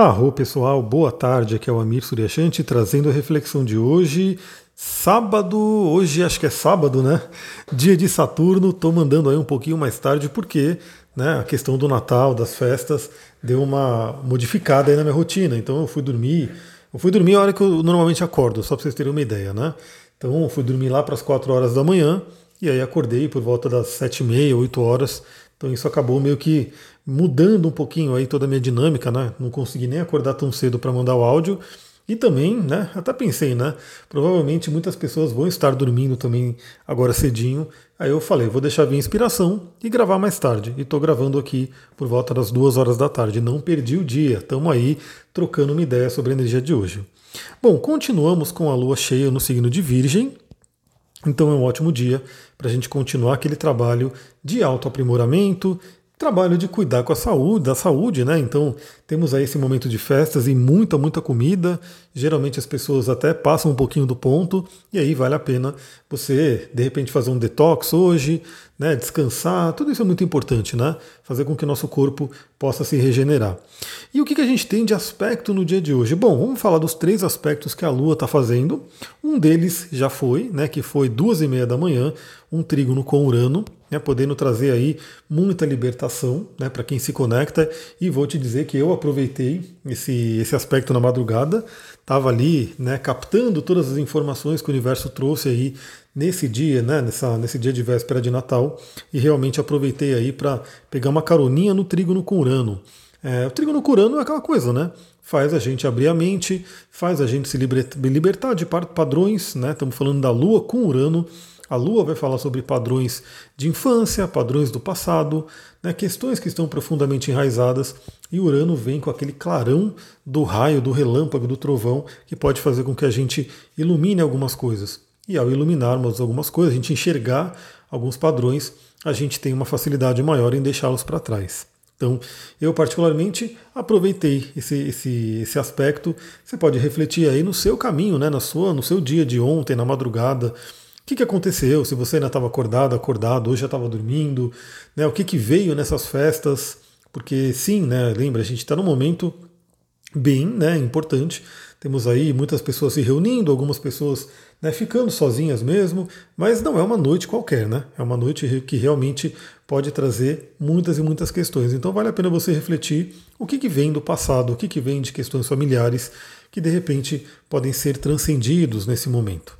Arro pessoal, boa tarde, aqui é o Amir Suryashanti trazendo a reflexão de hoje, sábado, hoje acho que é sábado, né? Dia de Saturno, tô mandando aí um pouquinho mais tarde porque né, a questão do Natal, das festas, deu uma modificada aí na minha rotina, então eu fui dormir, eu fui dormir a hora que eu normalmente acordo, só para vocês terem uma ideia, né? Então eu fui dormir lá para as 4 horas da manhã e aí acordei por volta das 7 e meia, 8 horas, então isso acabou meio que mudando um pouquinho aí toda a minha dinâmica, né? Não consegui nem acordar tão cedo para mandar o áudio. E também, né, até pensei, né, provavelmente muitas pessoas vão estar dormindo também agora cedinho. Aí eu falei, vou deixar vir inspiração e gravar mais tarde. E estou gravando aqui por volta das duas horas da tarde. Não perdi o dia, estamos aí trocando uma ideia sobre a energia de hoje. Bom, continuamos com a lua cheia no signo de Virgem. Então é um ótimo dia para a gente continuar aquele trabalho de autoaprimoramento, trabalho de cuidar com a saúde, da saúde, né? Então temos aí esse momento de festas e muita, muita comida. Geralmente as pessoas até passam um pouquinho do ponto e aí vale a pena você de repente fazer um detox hoje, né? Descansar, tudo isso é muito importante, né? Fazer com que o nosso corpo possa se regenerar. E o que, que a gente tem de aspecto no dia de hoje? Bom, vamos falar dos três aspectos que a Lua está fazendo. Um deles já foi, né? Que foi duas e meia da manhã, um trígono com Urano né, podendo trazer aí muita libertação né, para quem se conecta. E vou te dizer que eu aproveitei esse, esse aspecto na madrugada, estava ali né, captando todas as informações que o universo trouxe aí nesse dia, né, nessa, nesse dia de véspera de Natal, e realmente aproveitei aí para pegar uma caroninha no trígono com Urano. É, o trígono com Urano é aquela coisa, né? Faz a gente abrir a mente, faz a gente se libertar de padrões, né? Estamos falando da Lua com Urano, a Lua vai falar sobre padrões de infância, padrões do passado, né, questões que estão profundamente enraizadas, e Urano vem com aquele clarão do raio, do relâmpago, do trovão, que pode fazer com que a gente ilumine algumas coisas. E ao iluminarmos algumas coisas, a gente enxergar alguns padrões, a gente tem uma facilidade maior em deixá-los para trás. Então, eu particularmente aproveitei esse, esse, esse aspecto. Você pode refletir aí no seu caminho, né, na sua, no seu dia de ontem, na madrugada, que, que aconteceu? Se você ainda estava acordado, acordado, hoje já estava dormindo, né? O que, que veio nessas festas? Porque sim, né? Lembra, a gente está num momento bem né, importante. Temos aí muitas pessoas se reunindo, algumas pessoas né, ficando sozinhas mesmo, mas não é uma noite qualquer, né? É uma noite que realmente pode trazer muitas e muitas questões. Então vale a pena você refletir o que, que vem do passado, o que, que vem de questões familiares que de repente podem ser transcendidos nesse momento.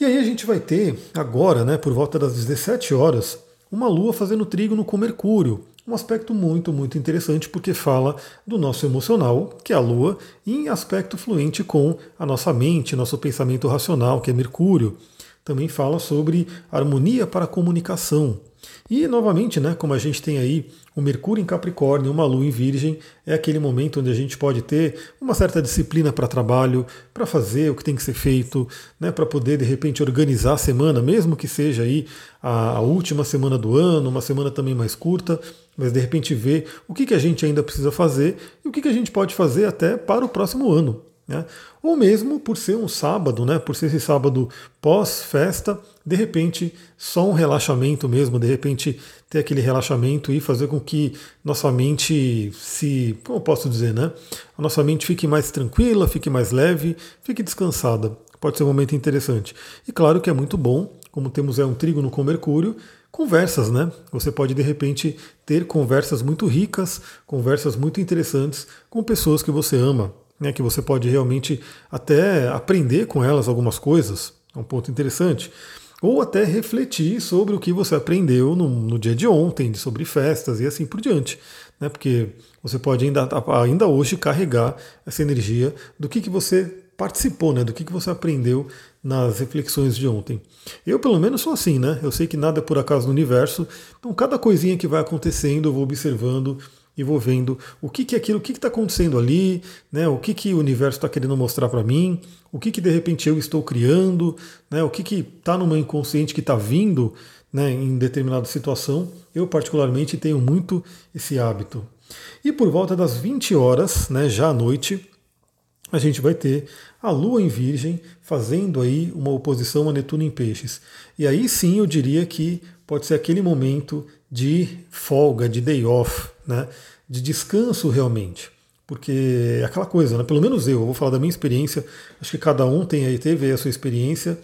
E aí a gente vai ter agora, né, por volta das 17 horas, uma Lua fazendo trígono com Mercúrio. Um aspecto muito, muito interessante porque fala do nosso emocional, que é a Lua, em aspecto fluente com a nossa mente, nosso pensamento racional, que é Mercúrio. Também fala sobre harmonia para comunicação. E novamente, né, como a gente tem aí o Mercúrio em Capricórnio, uma Lua em Virgem, é aquele momento onde a gente pode ter uma certa disciplina para trabalho, para fazer o que tem que ser feito, né, para poder de repente organizar a semana, mesmo que seja aí a, a, última semana do ano, uma semana também mais curta, mas de repente ver o que, que a gente ainda precisa fazer e o que, que a gente pode fazer até para o próximo ano. Né? Ou mesmo por ser um sábado, né? por ser esse sábado pós-festa, de repente só um relaxamento mesmo, de repente ter aquele relaxamento e fazer com que nossa mente se, como eu posso dizer, né? A nossa mente fique mais tranquila, fique mais leve, fique descansada. Pode ser um momento interessante. E claro que é muito bom, como temos é um trígono com Mercúrio, conversas, né? Você pode de repente ter conversas muito ricas, conversas muito interessantes com pessoas que você ama, né, que você pode realmente até aprender com elas algumas coisas, é um ponto interessante, ou até refletir sobre o que você aprendeu no, no dia de ontem, sobre festas e assim por diante, né, porque você pode ainda, ainda hoje carregar essa energia do que, que você participou, né, do que, que você aprendeu nas reflexões de ontem. Eu, pelo menos, sou assim, né? Eu sei que nada é por acaso no universo, então cada coisinha que vai acontecendo eu vou observando e vou vendo o que, que é aquilo, o que está acontecendo ali, né, o que, que o universo está querendo mostrar para mim, o que, que de repente eu estou criando, né, o que está no meu inconsciente que está vindo né, em determinada situação. Eu, particularmente, tenho muito esse hábito. E por volta das 20 horas, né, já à noite, a gente vai ter a Lua em Virgem fazendo aí uma oposição a Netuno em Peixes. E aí sim eu diria que pode ser aquele momento de folga, de day off, né? de descanso realmente. porque é aquela coisa, né? Pelo menos eu, eu vou falar da minha experiência. Acho que cada um tem aí teve a sua experiência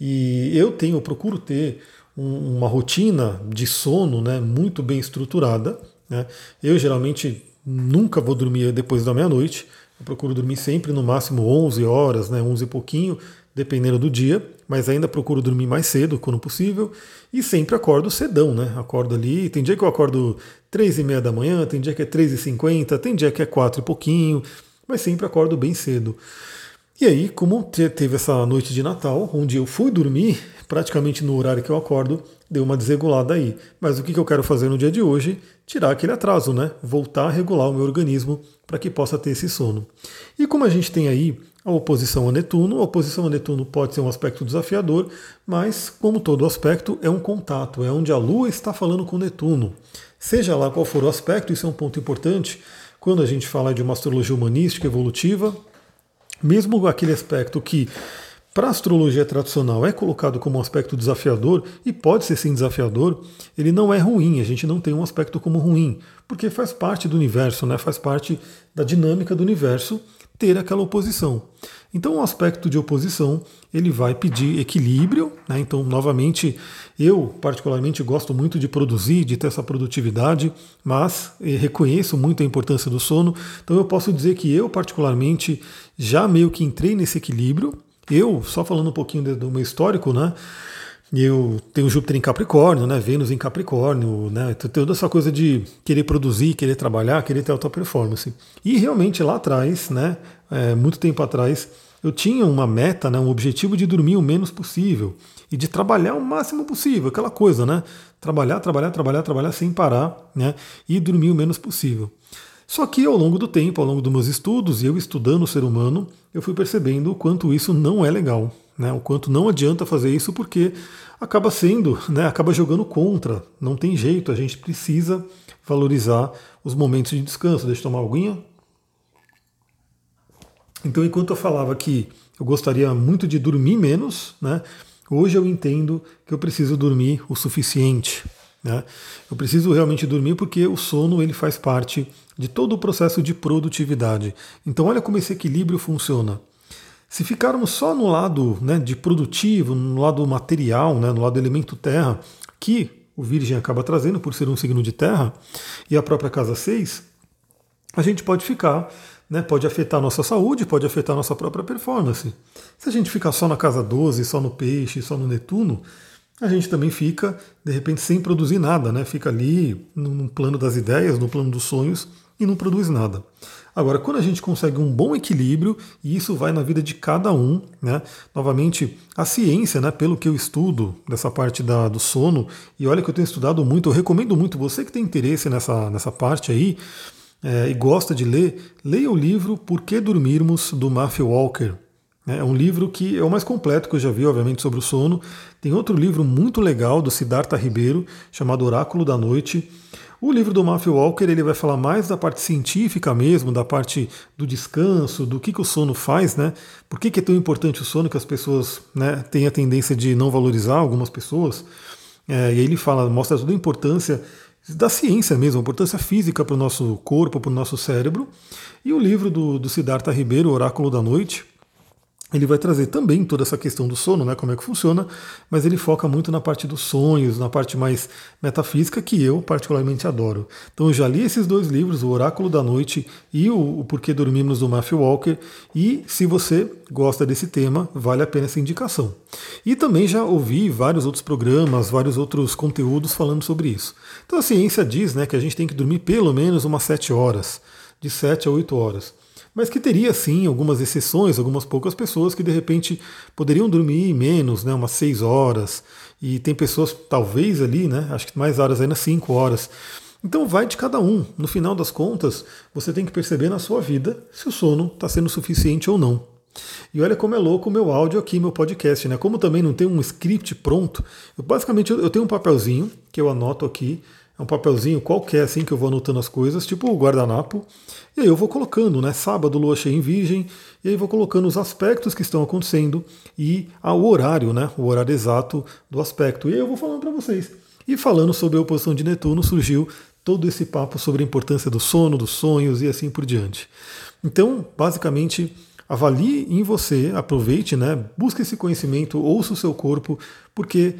e eu tenho, eu procuro ter um, uma rotina de sono, né, muito bem estruturada. Né? Eu geralmente nunca vou dormir depois da meia-noite. Eu procuro dormir sempre no máximo 11 horas, né, 11 e pouquinho, dependendo do dia, mas ainda procuro dormir mais cedo quando possível e sempre acordo cedão, né? Acordo ali, tem dia que eu acordo três e meia da manhã, tem dia que é três e cinquenta, tem dia que é quatro e pouquinho, mas sempre acordo bem cedo. E aí, como teve essa noite de Natal, onde eu fui dormir praticamente no horário que eu acordo, deu uma desregulada aí. Mas o que eu quero fazer no dia de hoje? Tirar aquele atraso, né? Voltar a regular o meu organismo para que possa ter esse sono. E como a gente tem aí a oposição a Netuno. A oposição a Netuno pode ser um aspecto desafiador, mas, como todo aspecto, é um contato, é onde a Lua está falando com Netuno. Seja lá qual for o aspecto, isso é um ponto importante quando a gente fala de uma astrologia humanística evolutiva, mesmo aquele aspecto que para a astrologia tradicional é colocado como um aspecto desafiador, e pode ser sim desafiador, ele não é ruim, a gente não tem um aspecto como ruim, porque faz parte do universo, né? faz parte da dinâmica do universo ter aquela oposição. Então, o aspecto de oposição ele vai pedir equilíbrio. Né? Então, novamente, eu particularmente gosto muito de produzir, de ter essa produtividade, mas eh, reconheço muito a importância do sono. Então, eu posso dizer que eu particularmente já meio que entrei nesse equilíbrio. Eu, só falando um pouquinho do meu histórico, né? Eu tenho Júpiter em Capricórnio, né? Vênus em Capricórnio, né? Toda essa coisa de querer produzir, querer trabalhar, querer ter alta performance. E realmente lá atrás, né? É, muito tempo atrás, eu tinha uma meta, né? Um objetivo de dormir o menos possível e de trabalhar o máximo possível, aquela coisa, né? Trabalhar, trabalhar, trabalhar, trabalhar sem parar, né? E dormir o menos possível. Só que ao longo do tempo, ao longo dos meus estudos e eu estudando o ser humano, eu fui percebendo o quanto isso não é legal, né? O quanto não adianta fazer isso porque acaba sendo, né? Acaba jogando contra. Não tem jeito, a gente precisa valorizar os momentos de descanso. Deixa eu tomar alguinha. Então, enquanto eu falava que eu gostaria muito de dormir menos, né? Hoje eu entendo que eu preciso dormir o suficiente. Né? Eu preciso realmente dormir porque o sono ele faz parte de todo o processo de produtividade. Então olha como esse equilíbrio funciona. Se ficarmos só no lado né, de produtivo, no lado material, né, no lado do elemento terra, que o Virgem acaba trazendo por ser um signo de terra, e a própria casa 6, a gente pode ficar, né, pode afetar a nossa saúde, pode afetar a nossa própria performance. Se a gente ficar só na casa 12, só no peixe, só no Netuno, a gente também fica, de repente, sem produzir nada, né? Fica ali no plano das ideias, no plano dos sonhos e não produz nada. Agora, quando a gente consegue um bom equilíbrio, e isso vai na vida de cada um, né? Novamente, a ciência, né, pelo que eu estudo dessa parte da, do sono, e olha que eu tenho estudado muito, eu recomendo muito, você que tem interesse nessa, nessa parte aí, é, e gosta de ler, leia o livro Por que Dormirmos, do Matthew Walker. É um livro que é o mais completo que eu já vi, obviamente, sobre o sono. Tem outro livro muito legal do Siddhartha Ribeiro, chamado Oráculo da Noite. O livro do Matthew Walker ele vai falar mais da parte científica mesmo, da parte do descanso, do que, que o sono faz, né? Por que, que é tão importante o sono que as pessoas né, têm a tendência de não valorizar, algumas pessoas. É, e aí ele fala, mostra toda a importância da ciência mesmo, a importância física para o nosso corpo, para o nosso cérebro. E o livro do, do Siddhartha Ribeiro, Oráculo da Noite, ele vai trazer também toda essa questão do sono, né, como é que funciona, mas ele foca muito na parte dos sonhos, na parte mais metafísica, que eu particularmente adoro. Então eu já li esses dois livros, O Oráculo da Noite e O, o Porquê Dormimos, do Matthew Walker, e se você gosta desse tema, vale a pena essa indicação. E também já ouvi vários outros programas, vários outros conteúdos falando sobre isso. Então a ciência diz né, que a gente tem que dormir pelo menos umas 7 horas, de 7 a 8 horas mas que teria sim algumas exceções, algumas poucas pessoas que de repente poderiam dormir menos, né, umas 6 horas, e tem pessoas talvez ali, né, acho que mais horas ainda 5 horas. Então vai de cada um. No final das contas, você tem que perceber na sua vida se o sono está sendo suficiente ou não. E olha como é louco o meu áudio aqui, meu podcast, né? Como também não tem um script pronto, eu, basicamente eu tenho um papelzinho que eu anoto aqui um papelzinho qualquer assim que eu vou anotando as coisas, tipo o guardanapo, e aí eu vou colocando, né? Sábado, lua cheia em virgem, e aí vou colocando os aspectos que estão acontecendo e o horário, né? O horário exato do aspecto. E aí eu vou falando para vocês. E falando sobre a oposição de Netuno, surgiu todo esse papo sobre a importância do sono, dos sonhos e assim por diante. Então, basicamente, avalie em você, aproveite, né? Busque esse conhecimento, ouça o seu corpo, porque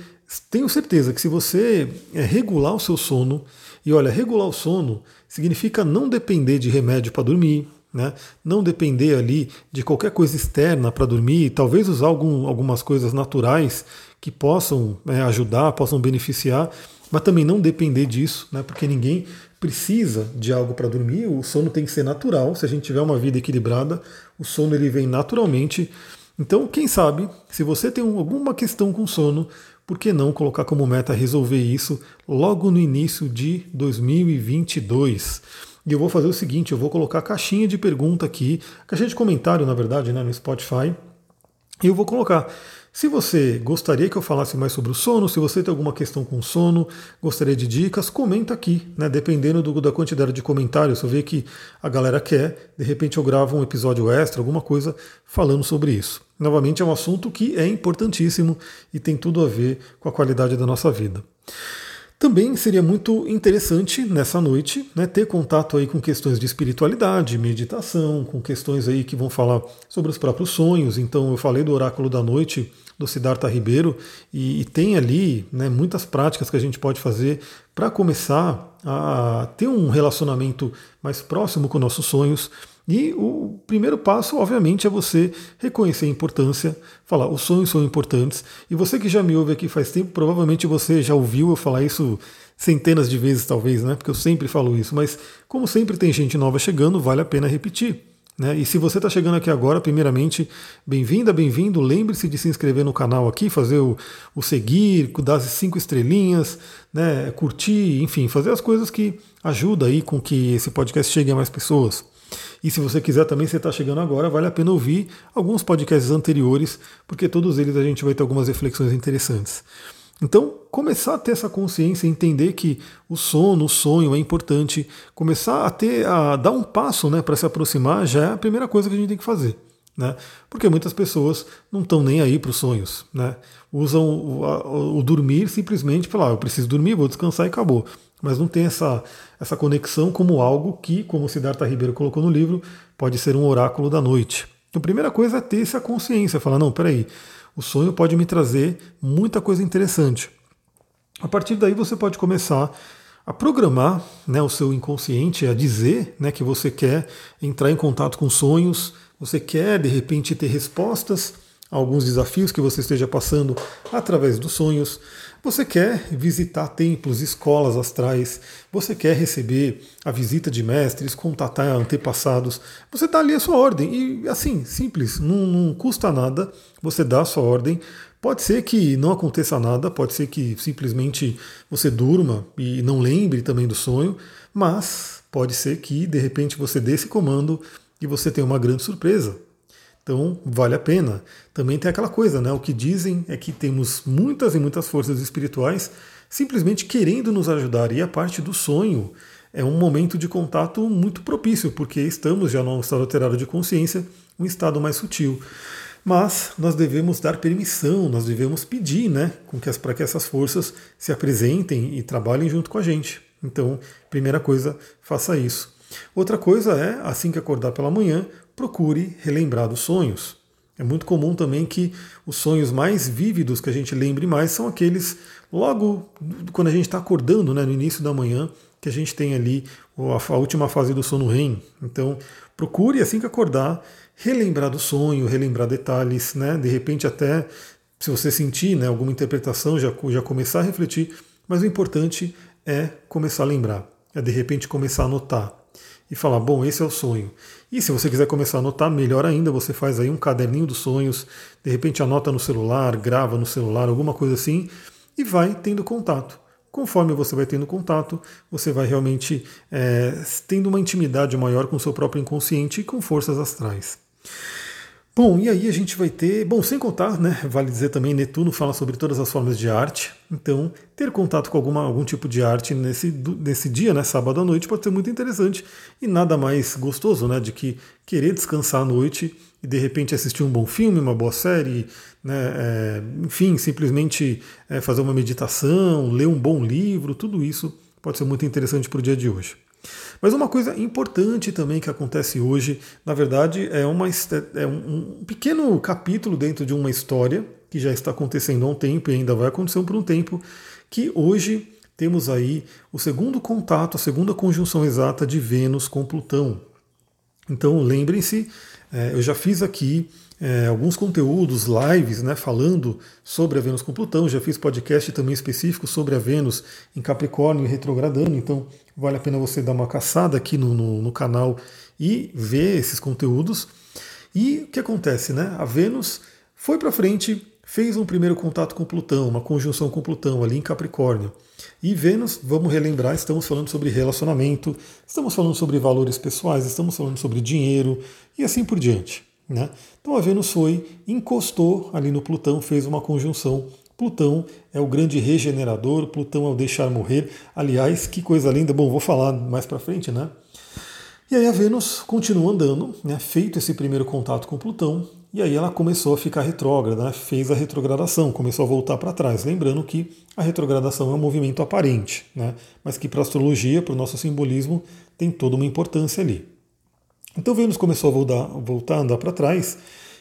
tenho certeza que se você é, regular o seu sono, e olha, regular o sono significa não depender de remédio para dormir, né? não depender ali de qualquer coisa externa para dormir, talvez usar algum, algumas coisas naturais que possam é, ajudar, possam beneficiar, mas também não depender disso, né? porque ninguém precisa de algo para dormir, o sono tem que ser natural. Se a gente tiver uma vida equilibrada, o sono ele vem naturalmente. Então, quem sabe, se você tem alguma questão com sono, por que não colocar como meta resolver isso logo no início de 2022? E eu vou fazer o seguinte, eu vou colocar caixinha de pergunta aqui, caixinha de comentário, na verdade, né, no Spotify. E eu vou colocar se você gostaria que eu falasse mais sobre o sono, se você tem alguma questão com sono, gostaria de dicas, comenta aqui, né? Dependendo do, da quantidade de comentários, se eu ver que a galera quer, de repente eu gravo um episódio extra, alguma coisa falando sobre isso. Novamente é um assunto que é importantíssimo e tem tudo a ver com a qualidade da nossa vida. Também seria muito interessante nessa noite né, ter contato aí com questões de espiritualidade, meditação, com questões aí que vão falar sobre os próprios sonhos. Então eu falei do oráculo da noite do Siddhartha Ribeiro e, e tem ali né, muitas práticas que a gente pode fazer para começar a ter um relacionamento mais próximo com nossos sonhos. E o primeiro passo, obviamente, é você reconhecer a importância, falar os sonhos são importantes. E você que já me ouve aqui faz tempo, provavelmente você já ouviu eu falar isso centenas de vezes, talvez, né? Porque eu sempre falo isso. Mas como sempre tem gente nova chegando, vale a pena repetir. Né? E se você está chegando aqui agora, primeiramente, bem-vinda, bem-vindo. Lembre-se de se inscrever no canal aqui, fazer o, o seguir, dar as cinco estrelinhas, né? curtir, enfim, fazer as coisas que ajudam aí com que esse podcast chegue a mais pessoas. E se você quiser também, você está chegando agora, vale a pena ouvir alguns podcasts anteriores, porque todos eles a gente vai ter algumas reflexões interessantes. Então, começar a ter essa consciência, entender que o sono, o sonho é importante, começar a ter, a dar um passo né, para se aproximar, já é a primeira coisa que a gente tem que fazer. Né? Porque muitas pessoas não estão nem aí para os sonhos. Né? Usam o, o, dormir simplesmente para lá, eu preciso dormir, vou descansar e acabou mas não tem essa, essa conexão como algo que, como Siddhartha Ribeiro colocou no livro, pode ser um oráculo da noite. Então, a primeira coisa é ter essa consciência, falar, não, peraí, o sonho pode me trazer muita coisa interessante. A partir daí você pode começar a programar né, o seu inconsciente, a dizer né, que você quer entrar em contato com sonhos, você quer de repente ter respostas alguns desafios que você esteja passando através dos sonhos. Você quer visitar templos, escolas astrais, você quer receber a visita de mestres, contatar antepassados. Você dá ali a sua ordem. E assim, simples, não, não custa nada você dá a sua ordem. Pode ser que não aconteça nada, pode ser que simplesmente você durma e não lembre também do sonho, mas pode ser que de repente você dê esse comando e você tenha uma grande surpresa. Então, vale a pena. Também tem aquela coisa, né? O que dizem é que temos muitas e muitas forças espirituais simplesmente querendo nos ajudar. E a parte do sonho é um momento de contato muito propício, porque estamos já num estado alterado de consciência, um estado mais sutil. Mas nós devemos dar permissão, nós devemos pedir, né, para que essas forças se apresentem e trabalhem junto com a gente. Então, primeira coisa, faça isso. Outra coisa é, assim que acordar pela manhã, procure relembrar dos sonhos. É muito comum também que os sonhos mais vívidos que a gente lembre mais são aqueles logo quando a gente está acordando, né, no início da manhã, que a gente tem ali a, última fase do sono REM. Então, procure assim que acordar, relembrar do sonho, relembrar detalhes, né, de repente até se você sentir né, alguma interpretação, já, já começar a refletir, mas o importante é começar a lembrar, é de repente começar a anotar e falar, bom, esse é o sonho. E se você quiser começar a anotar, melhor ainda, você faz aí um caderninho dos sonhos, de repente anota no celular, grava no celular, alguma coisa assim, e vai tendo contato. Conforme você vai tendo contato, você vai realmente é, tendo uma intimidade maior com o seu próprio inconsciente e com forças astrais. Bom, e aí a gente vai ter, bom, sem contar, né, vale dizer também, Netuno fala sobre todas as formas de arte, então ter contato com alguma, algum tipo de arte nesse, nesse dia, né, sábado à noite, pode ser muito interessante e nada mais gostoso, né, de que querer descansar à noite e de repente assistir um bom filme, uma boa série, né, é, enfim, simplesmente é, fazer uma meditação, ler um bom livro, tudo isso pode ser muito interessante para o dia de hoje. Mas uma coisa importante também que acontece hoje, na verdade, é, uma, é um pequeno capítulo dentro de uma história que já está acontecendo há um tempo e ainda vai acontecer por um tempo, que hoje temos aí o segundo contato, a segunda conjunção exata de Vênus com Plutão. Então lembrem-se, é, eu já fiz aqui é, alguns conteúdos, lives, né, falando sobre a Vênus com Plutão. Já fiz podcast também específico sobre a Vênus em Capricórnio e retrogradando. Então vale a pena você dar uma caçada aqui no, no, no canal e ver esses conteúdos. E o que acontece, né? A Vênus foi para frente, fez um primeiro contato com Plutão, uma conjunção com Plutão ali em Capricórnio. E Vênus, vamos relembrar, estamos falando sobre relacionamento, estamos falando sobre valores pessoais, estamos falando sobre dinheiro e assim por diante. Né? Então a Vênus foi, encostou ali no Plutão, fez uma conjunção. Plutão é o grande regenerador, Plutão é o deixar morrer. Aliás, que coisa linda. Bom, vou falar mais para frente, né? E aí a Vênus continuou andando, né, feito esse primeiro contato com Plutão, e aí ela começou a ficar retrógrada, né, fez a retrogradação, começou a voltar para trás. Lembrando que a retrogradação é um movimento aparente, né, mas que para a astrologia, para o nosso simbolismo, tem toda uma importância ali. Então Vênus começou a voltar, voltar a andar para trás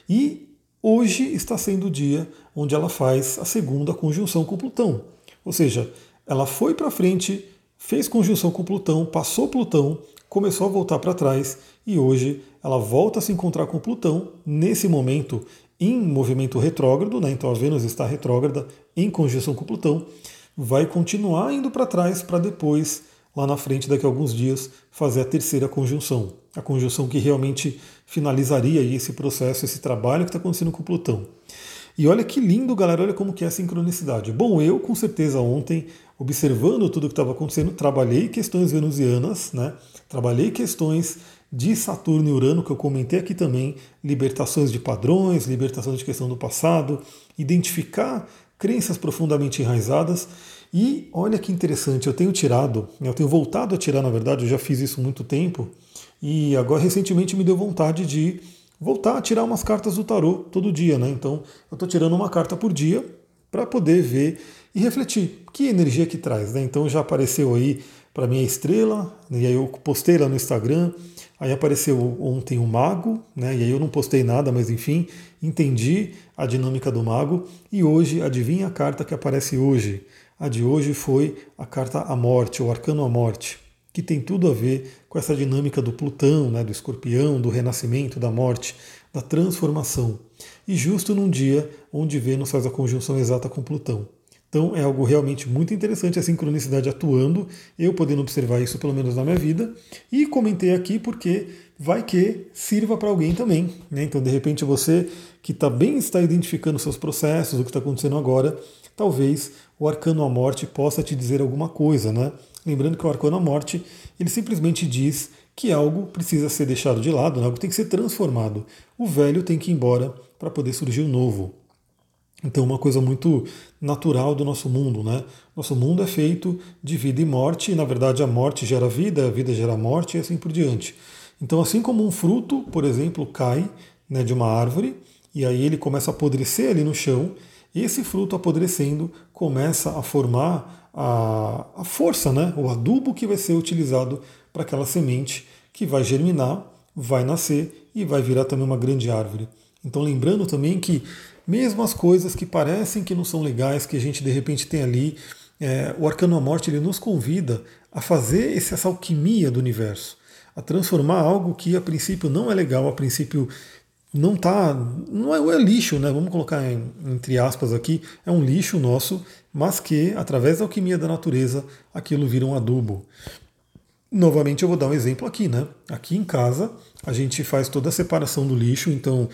e hoje está sendo o dia onde ela faz a segunda conjunção com Plutão. Ou seja, ela foi para frente, fez conjunção com Plutão, passou Plutão, começou a voltar para trás e hoje ela volta a se encontrar com Plutão nesse momento em movimento retrógrado, né? então a Vênus está retrógrada em conjunção com Plutão, vai continuar indo para trás para depois lá na frente, daqui a alguns dias, fazer a terceira conjunção. A conjunção que realmente finalizaria esse processo, esse trabalho que está acontecendo com Plutão. E olha que lindo, galera, olha como que é a sincronicidade. Bom, eu com certeza ontem, observando tudo o que estava acontecendo, trabalhei questões venusianas, né? Trabalhei questões de Saturno e Urano, que eu comentei aqui também, libertações de padrões, libertações de questão do passado, identificar crenças profundamente enraizadas e olha que interessante, eu tenho tirado, eu tenho voltado a tirar, na verdade, eu já fiz isso muito tempo, e agora recentemente me deu vontade de voltar a tirar umas cartas do tarô todo dia, né? Então eu estou tirando uma carta por dia para poder ver e refletir que energia que traz, né? Então já apareceu aí para mim a estrela, e aí eu postei lá no Instagram, aí apareceu ontem o mago, né? E aí eu não postei nada, mas enfim, entendi a dinâmica do mago e hoje adivinha a carta que aparece hoje? A de hoje foi a carta A Morte, o Arcano A Morte, que tem tudo a ver com essa dinâmica do Plutão, né, do escorpião, do renascimento, da morte, da transformação. E justo num dia onde Vênus faz a conjunção exata com Plutão. Então é algo realmente muito interessante a sincronicidade atuando, eu podendo observar isso pelo menos na minha vida, e comentei aqui porque vai que sirva para alguém também. Né? Então, de repente, você que está bem está identificando seus processos, o que está acontecendo agora, talvez o arcano à morte possa te dizer alguma coisa, né? Lembrando que o arcano à morte, ele simplesmente diz que algo precisa ser deixado de lado, né? algo tem que ser transformado. O velho tem que ir embora para poder surgir o novo. Então, uma coisa muito natural do nosso mundo, né? Nosso mundo é feito de vida e morte, e na verdade a morte gera vida, a vida gera morte e assim por diante. Então, assim como um fruto, por exemplo, cai né, de uma árvore, e aí ele começa a apodrecer ali no chão, esse fruto apodrecendo começa a formar a, a força, né? o adubo que vai ser utilizado para aquela semente que vai germinar, vai nascer e vai virar também uma grande árvore. Então lembrando também que mesmo as coisas que parecem que não são legais, que a gente de repente tem ali, é, o Arcano à Morte ele nos convida a fazer essa alquimia do universo, a transformar algo que a princípio não é legal, a princípio não tá, não é, é lixo, né? Vamos colocar em, entre aspas aqui, é um lixo nosso, mas que através da alquimia da natureza aquilo vira um adubo. Novamente eu vou dar um exemplo aqui, né? Aqui em casa a gente faz toda a separação do lixo, então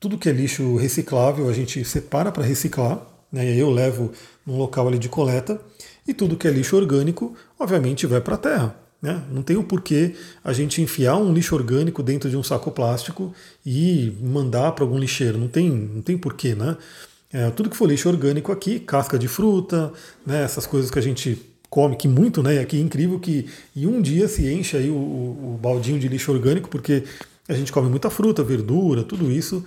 tudo que é lixo reciclável a gente separa para reciclar, né? E aí eu levo num local ali de coleta e tudo que é lixo orgânico, obviamente, vai para a terra. Né? Não tem o porquê a gente enfiar um lixo orgânico dentro de um saco plástico e mandar para algum lixeiro. Não tem, não tem porquê, né? É, tudo que for lixo orgânico aqui, casca de fruta, né, essas coisas que a gente come, que muito, né? Aqui é incrível que em um dia se enche aí o, o, o baldinho de lixo orgânico, porque a gente come muita fruta, verdura, tudo isso.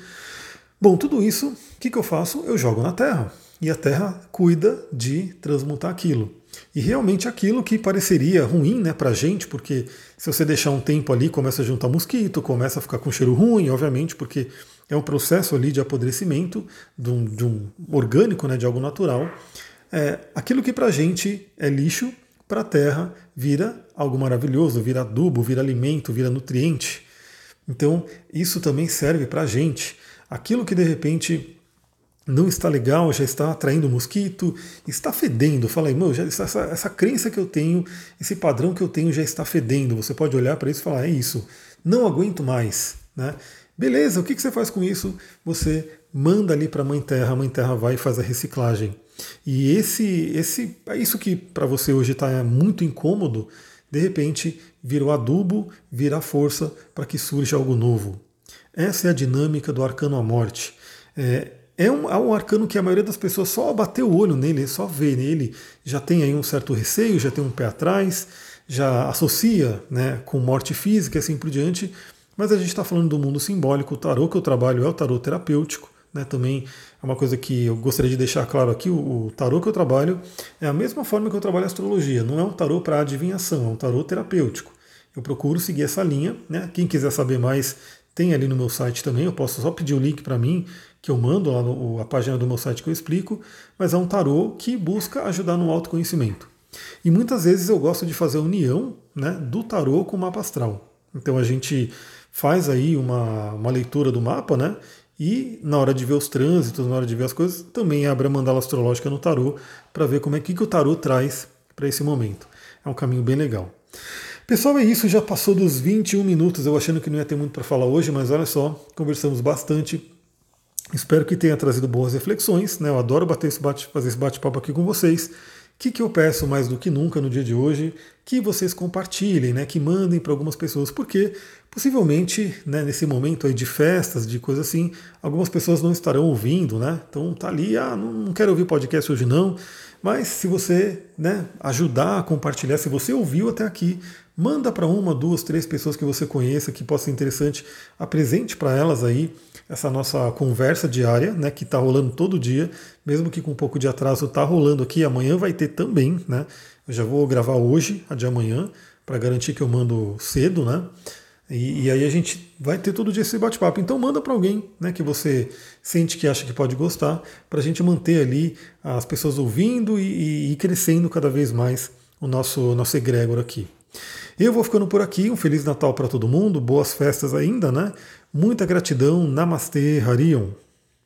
Bom, tudo isso, o que, que eu faço? Eu jogo na terra. E a terra cuida de transmutar aquilo. E realmente aquilo que pareceria ruim né, para a gente, porque se você deixar um tempo ali, começa a juntar mosquito, começa a ficar com cheiro ruim, obviamente, porque é um processo ali de apodrecimento de um, de um orgânico, né, de algo natural. É, aquilo que para a gente é lixo, para a terra vira algo maravilhoso, vira adubo, vira alimento, vira nutriente. Então isso também serve para a gente. Aquilo que de repente não está legal, já está atraindo mosquito, está fedendo. Fala aí, meu, já, essa, essa crença que eu tenho, esse padrão que eu tenho já está fedendo. Você pode olhar para isso e falar, é isso, não aguento mais. Né? Beleza, o que, que você faz com isso? Você manda ali para a Mãe Terra, a Mãe Terra vai e faz a reciclagem. E esse, esse, é isso que para você hoje está muito incômodo, de repente vira o adubo, vira força para que surja algo novo. Essa é a dinâmica do arcano à morte. É, é um, é um arcano que a maioria das pessoas só bateu o olho nele, só vê nele, já tem aí um certo receio, já tem um pé atrás, já associa né, com morte física e assim por diante, mas a gente está falando do mundo simbólico, o tarô que eu trabalho é o tarô terapêutico, né, também é uma coisa que eu gostaria de deixar claro aqui, o, o tarô que eu trabalho é a mesma forma que eu trabalho a astrologia, não é um tarô para adivinhação, é um tarô terapêutico. Eu procuro seguir essa linha, né? Quem quiser saber mais, tem ali no meu site também, eu posso só pedir o link para mim, que eu mando lá no, a página do meu site que eu explico, mas é um tarô que busca ajudar no autoconhecimento. E muitas vezes eu gosto de fazer a união né, do tarô com o mapa astral. Então a gente faz aí uma, uma leitura do mapa, né? E na hora de ver os trânsitos, na hora de ver as coisas, também abre a mandala astrológica no tarô para ver como é que, que o tarô traz para esse momento. É um caminho bem legal. Pessoal, é isso, já passou dos 21 minutos, eu achando que não ia ter muito para falar hoje, mas olha só, conversamos bastante. Espero que tenha trazido boas reflexões. Né? Eu adoro bater esse bate, fazer esse bate-papo aqui com vocês. O que, que eu peço mais do que nunca no dia de hoje? Que vocês compartilhem, né? que mandem para algumas pessoas, porque possivelmente né, nesse momento aí de festas, de coisa assim, algumas pessoas não estarão ouvindo, né? Então tá ali, ah, não quero ouvir podcast hoje não. Mas se você né, ajudar a compartilhar, se você ouviu até aqui, manda para uma, duas, três pessoas que você conheça, que possa ser interessante, apresente para elas aí essa nossa conversa diária, né, que está rolando todo dia, mesmo que com um pouco de atraso está rolando aqui, amanhã vai ter também, né? Eu já vou gravar hoje, a de amanhã, para garantir que eu mando cedo, né? E, e, aí a gente vai ter todo dia esse bate-papo. Então manda para alguém né, que você sente que acha que pode gostar, para a gente manter ali as pessoas ouvindo e, e, crescendo cada vez mais o nosso, nosso egrégor aqui. Eu vou ficando por aqui. Um Feliz Natal para todo mundo, boas festas ainda, né? Muita gratidão. Namastê, Harion.